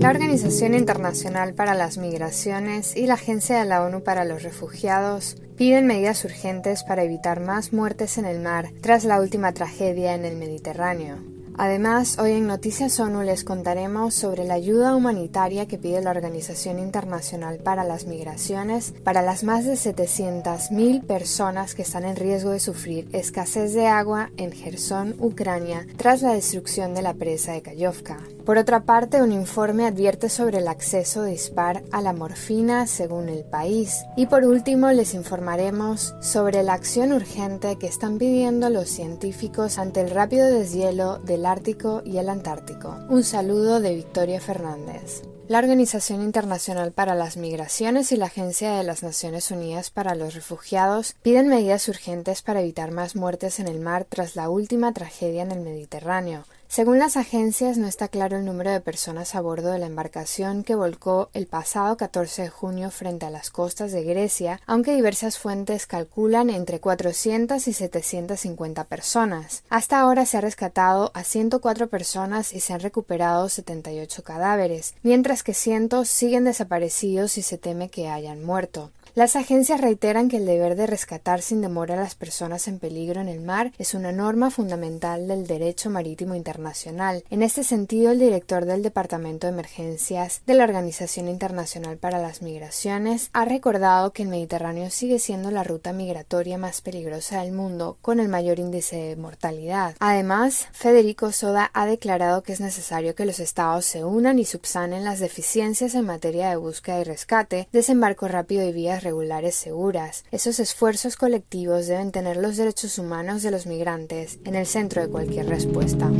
La Organización Internacional para las Migraciones y la Agencia de la ONU para los Refugiados piden medidas urgentes para evitar más muertes en el mar tras la última tragedia en el Mediterráneo. Además, hoy en Noticias ONU les contaremos sobre la ayuda humanitaria que pide la Organización Internacional para las Migraciones para las más de 700.000 personas que están en riesgo de sufrir escasez de agua en Gerson, Ucrania, tras la destrucción de la presa de Kayovka. Por otra parte, un informe advierte sobre el acceso dispar a la morfina según el país. Y por último, les informaremos sobre la acción urgente que están pidiendo los científicos ante el rápido deshielo del Ártico y el Antártico. Un saludo de Victoria Fernández. La Organización Internacional para las Migraciones y la Agencia de las Naciones Unidas para los Refugiados piden medidas urgentes para evitar más muertes en el mar tras la última tragedia en el Mediterráneo. Según las agencias, no está claro el número de personas a bordo de la embarcación que volcó el pasado 14 de junio frente a las costas de Grecia, aunque diversas fuentes calculan entre 400 y 750 personas. Hasta ahora se ha rescatado a 104 personas y se han recuperado 78 cadáveres, mientras que cientos siguen desaparecidos y se teme que hayan muerto. Las agencias reiteran que el deber de rescatar sin demora a las personas en peligro en el mar es una norma fundamental del derecho marítimo internacional. En este sentido, el director del Departamento de Emergencias de la Organización Internacional para las Migraciones ha recordado que el Mediterráneo sigue siendo la ruta migratoria más peligrosa del mundo, con el mayor índice de mortalidad. Además, Federico Soda ha declarado que es necesario que los estados se unan y subsanen las deficiencias en materia de búsqueda y rescate, desembarco rápido y vías regulares seguras. Esos esfuerzos colectivos deben tener los derechos humanos de los migrantes en el centro de cualquier respuesta.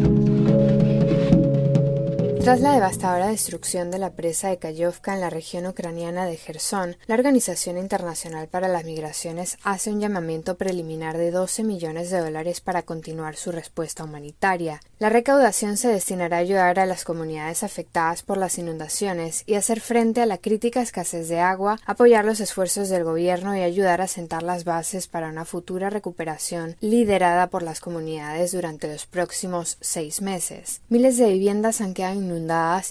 Tras la devastadora destrucción de la presa de Kayovka en la región ucraniana de Gerson, la Organización Internacional para las Migraciones hace un llamamiento preliminar de 12 millones de dólares para continuar su respuesta humanitaria. La recaudación se destinará a ayudar a las comunidades afectadas por las inundaciones y hacer frente a la crítica escasez de agua, apoyar los esfuerzos del gobierno y ayudar a sentar las bases para una futura recuperación liderada por las comunidades durante los próximos seis meses. Miles de viviendas han quedado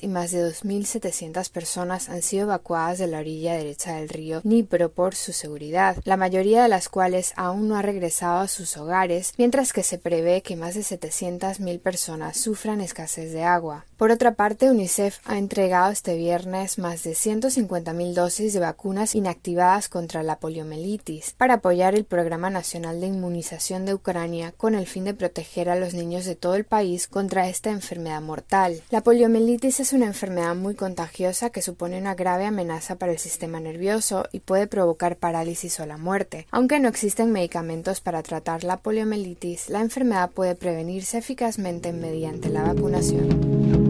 y más de 2.700 personas han sido evacuadas de la orilla derecha del río Dnipro por su seguridad, la mayoría de las cuales aún no ha regresado a sus hogares, mientras que se prevé que más de 700.000 personas sufran escasez de agua. Por otra parte, UNICEF ha entregado este viernes más de 150.000 dosis de vacunas inactivadas contra la poliomielitis para apoyar el Programa Nacional de Inmunización de Ucrania con el fin de proteger a los niños de todo el país contra esta enfermedad mortal. La poliomielitis es una enfermedad muy contagiosa que supone una grave amenaza para el sistema nervioso y puede provocar parálisis o la muerte. Aunque no existen medicamentos para tratar la poliomielitis, la enfermedad puede prevenirse eficazmente mediante la vacunación.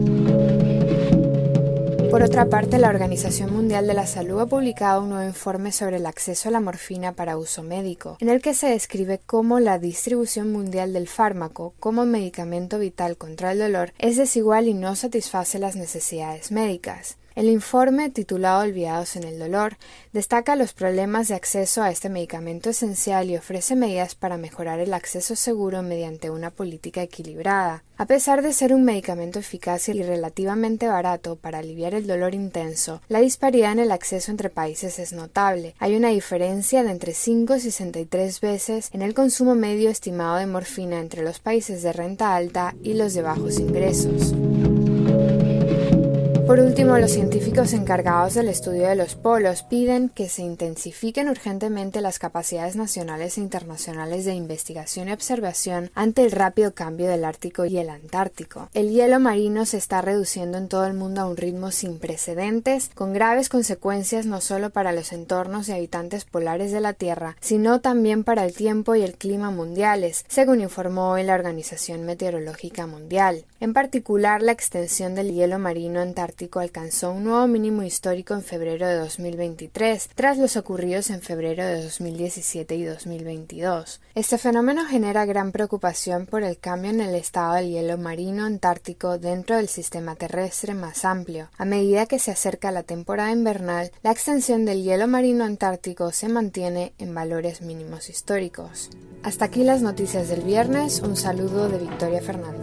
Por otra parte, la Organización Mundial de la Salud ha publicado un nuevo informe sobre el acceso a la morfina para uso médico, en el que se describe cómo la distribución mundial del fármaco como medicamento vital contra el dolor es desigual y no satisface las necesidades médicas. El informe, titulado Olvidados en el dolor, destaca los problemas de acceso a este medicamento esencial y ofrece medidas para mejorar el acceso seguro mediante una política equilibrada. A pesar de ser un medicamento eficaz y relativamente barato para aliviar el dolor intenso, la disparidad en el acceso entre países es notable. Hay una diferencia de entre 5 y 63 veces en el consumo medio estimado de morfina entre los países de renta alta y los de bajos ingresos. Por último, los científicos encargados del estudio de los polos piden que se intensifiquen urgentemente las capacidades nacionales e internacionales de investigación y observación ante el rápido cambio del Ártico y el Antártico. El hielo marino se está reduciendo en todo el mundo a un ritmo sin precedentes, con graves consecuencias no solo para los entornos y habitantes polares de la Tierra, sino también para el tiempo y el clima mundiales, según informó hoy la Organización Meteorológica Mundial. En particular, la extensión del hielo marino antártico Alcanzó un nuevo mínimo histórico en febrero de 2023, tras los ocurridos en febrero de 2017 y 2022. Este fenómeno genera gran preocupación por el cambio en el estado del hielo marino antártico dentro del sistema terrestre más amplio. A medida que se acerca la temporada invernal, la extensión del hielo marino antártico se mantiene en valores mínimos históricos. Hasta aquí las noticias del viernes. Un saludo de Victoria Fernández.